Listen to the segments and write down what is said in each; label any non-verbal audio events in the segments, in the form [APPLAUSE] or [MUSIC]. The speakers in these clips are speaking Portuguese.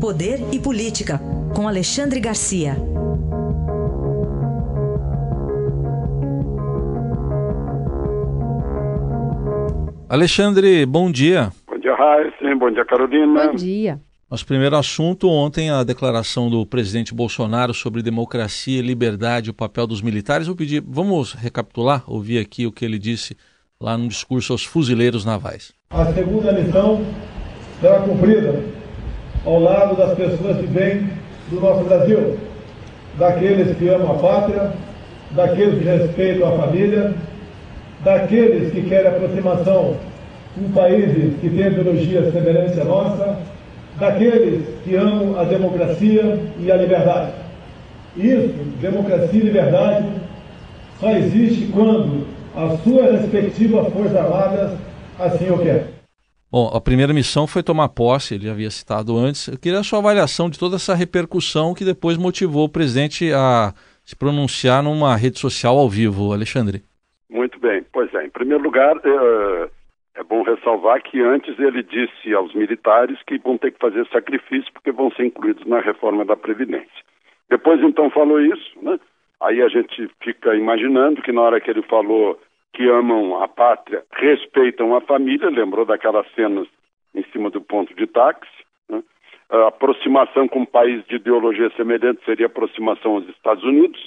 Poder e Política, com Alexandre Garcia. Alexandre, bom dia. Bom dia, Raíssa. Bom dia, Carolina. Bom dia. Nosso primeiro assunto, ontem a declaração do presidente Bolsonaro sobre democracia, liberdade e o papel dos militares. Eu pedi, vamos recapitular, ouvir aqui o que ele disse lá no discurso aos fuzileiros navais. A segunda missão será cumprida ao lado das pessoas de bem do nosso Brasil, daqueles que amam a pátria, daqueles que respeitam a família, daqueles que querem aproximação com países que têm ideologia semelhante à nossa, daqueles que amam a democracia e a liberdade. Isso, democracia e liberdade, só existe quando as suas respectivas forças armadas assim o querem. Bom, a primeira missão foi tomar posse, ele havia citado antes. Eu queria a sua avaliação de toda essa repercussão que depois motivou o presidente a se pronunciar numa rede social ao vivo, Alexandre. Muito bem. Pois é, em primeiro lugar, é, é bom ressalvar que antes ele disse aos militares que vão ter que fazer sacrifício porque vão ser incluídos na reforma da Previdência. Depois, então, falou isso, né? Aí a gente fica imaginando que na hora que ele falou que amam a pátria, respeitam a família, lembrou daquelas cenas em cima do ponto de táxi. Né? A aproximação com um país de ideologia semelhante seria aproximação aos Estados Unidos.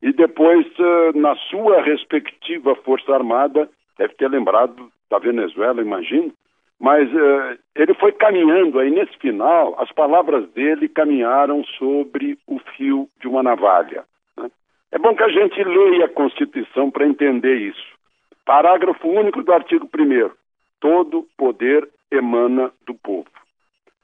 E depois, eh, na sua respectiva Força Armada, deve ter lembrado da Venezuela, imagino, mas uh, ele foi caminhando aí nesse final, as palavras dele caminharam sobre o fio de uma navalha. Né? É bom que a gente leia a Constituição para entender isso. Parágrafo único do artigo 1. Todo poder emana do povo.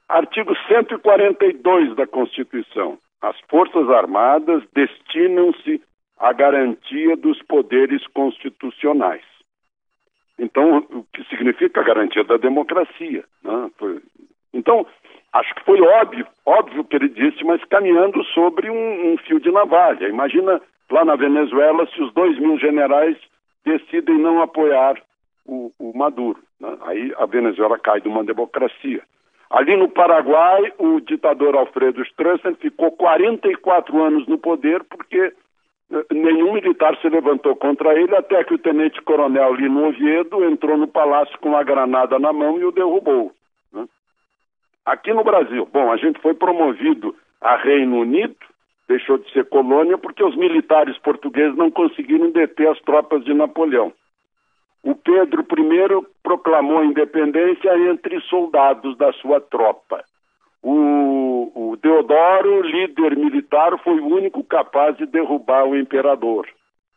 Artigo 142 da Constituição. As Forças Armadas destinam-se à garantia dos poderes constitucionais. Então, o que significa a garantia da democracia. Né? Foi... Então, acho que foi óbvio, óbvio que ele disse, mas caminhando sobre um, um fio de navalha. Imagina lá na Venezuela se os dois mil generais decidem não apoiar o, o Maduro. Né? Aí a Venezuela cai de uma democracia. Ali no Paraguai, o ditador Alfredo Stroessner ficou 44 anos no poder porque eh, nenhum militar se levantou contra ele até que o tenente-coronel Lino Oviedo entrou no palácio com a granada na mão e o derrubou. Né? Aqui no Brasil, bom, a gente foi promovido a Reino Unido, deixou de ser colônia porque os militares portugueses não conseguiram deter as tropas de Napoleão. O Pedro I proclamou a independência entre soldados da sua tropa. O, o Deodoro, líder militar, foi o único capaz de derrubar o imperador.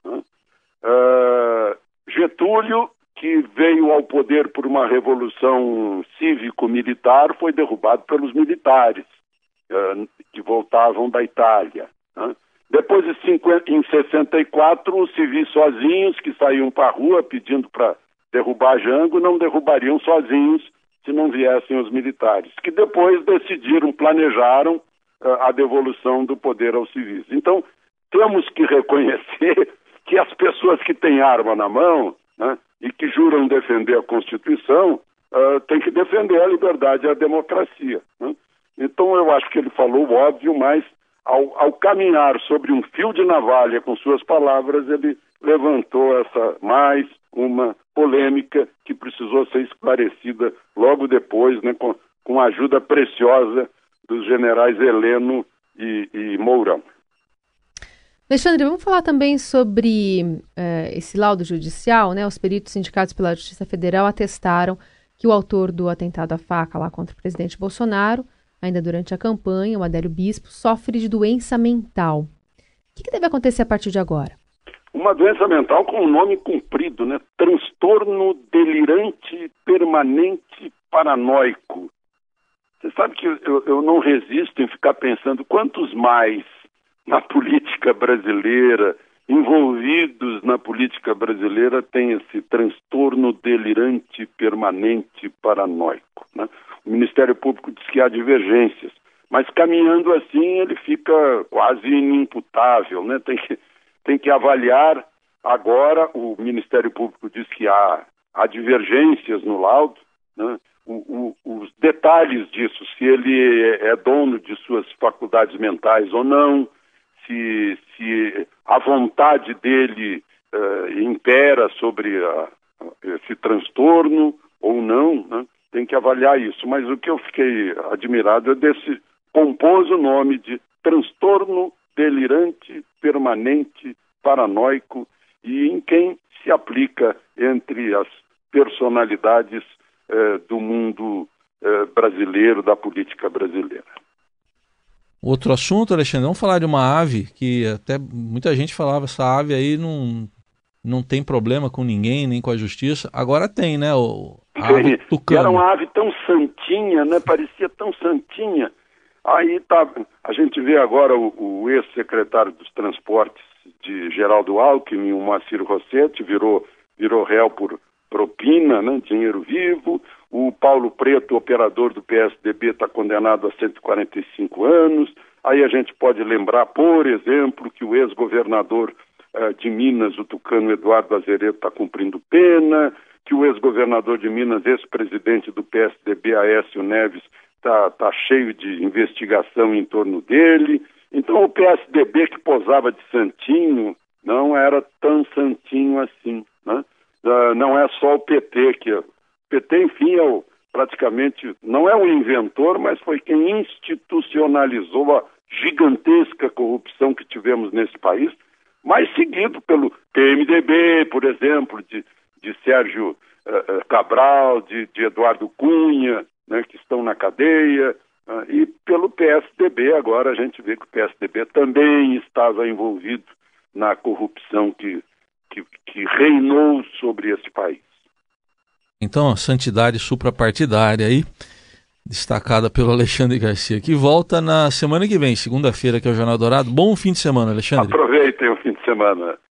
Uh, Getúlio, que veio ao poder por uma revolução cívico-militar, foi derrubado pelos militares que voltavam da Itália. Uh. Depois, de 50, em 64, os civis sozinhos que saíam para a rua pedindo para derrubar Jango não derrubariam sozinhos se não viessem os militares, que depois decidiram, planejaram uh, a devolução do poder aos civis. Então, temos que reconhecer [LAUGHS] que as pessoas que têm arma na mão né, e que juram defender a Constituição uh, têm que defender a liberdade e a democracia. Né? Então, eu acho que ele falou óbvio, mas ao, ao, caminhar sobre um fio de navalha com suas palavras, ele levantou essa mais uma polêmica que precisou ser esclarecida logo depois, né, com, com a ajuda preciosa dos generais Heleno e, e Mourão. Alexandre, vamos falar também sobre eh, esse laudo judicial, né? Os peritos indicados pela Justiça Federal atestaram que o autor do atentado à faca lá contra o presidente Bolsonaro Ainda durante a campanha, o Adélio Bispo sofre de doença mental. O que, que deve acontecer a partir de agora? Uma doença mental com um nome comprido, né? Transtorno delirante permanente paranoico. Você sabe que eu, eu não resisto em ficar pensando quantos mais na política brasileira, envolvidos na política brasileira, têm esse transtorno delirante permanente paranoico. O Ministério Público diz que há divergências, mas caminhando assim ele fica quase inimputável, né? Tem que, tem que avaliar agora, o Ministério Público diz que há, há divergências no laudo, né? o, o, os detalhes disso, se ele é dono de suas faculdades mentais ou não, se, se a vontade dele uh, impera sobre a, esse transtorno ou não, né? Tem que avaliar isso. Mas o que eu fiquei admirado é desse compôs o nome de transtorno delirante, permanente, paranoico e em quem se aplica entre as personalidades eh, do mundo eh, brasileiro, da política brasileira. Outro assunto, Alexandre, vamos falar de uma ave que até muita gente falava, essa ave aí não, não tem problema com ninguém, nem com a justiça. Agora tem, né? O, ave. Era uma ave tão santinha, né? Parecia tão santinha. Aí tá, a gente vê agora o, o ex-secretário dos transportes de Geraldo Alckmin, o Moacir Rossetti, virou, virou réu por propina, né, dinheiro vivo. O Paulo Preto, operador do PSDB, está condenado a 145 anos. Aí a gente pode lembrar, por exemplo, que o ex-governador uh, de Minas, o tucano Eduardo Azeredo, está cumprindo pena, que o ex-governador de Minas, ex-presidente do PSDB, Aécio Neves, está tá cheio de investigação em torno dele. Então o PSDB que posava de santinho não era tão santinho assim, né? Uh, não é só o PT que o PT, enfim, é o, praticamente não é o inventor, mas foi quem institucionalizou a gigantesca corrupção que tivemos nesse país, mas seguido pelo PMDB, por exemplo, de, de Sérgio uh, Cabral, de, de Eduardo Cunha, né, que estão na cadeia, uh, e pelo PSDB. Agora a gente vê que o PSDB também estava envolvido na corrupção que, que, que reinou sobre esse país. Então, a santidade suprapartidária aí, destacada pelo Alexandre Garcia, que volta na semana que vem, segunda-feira, que é o Jornal Dourado. Bom fim de semana, Alexandre. Aproveitem o fim de semana.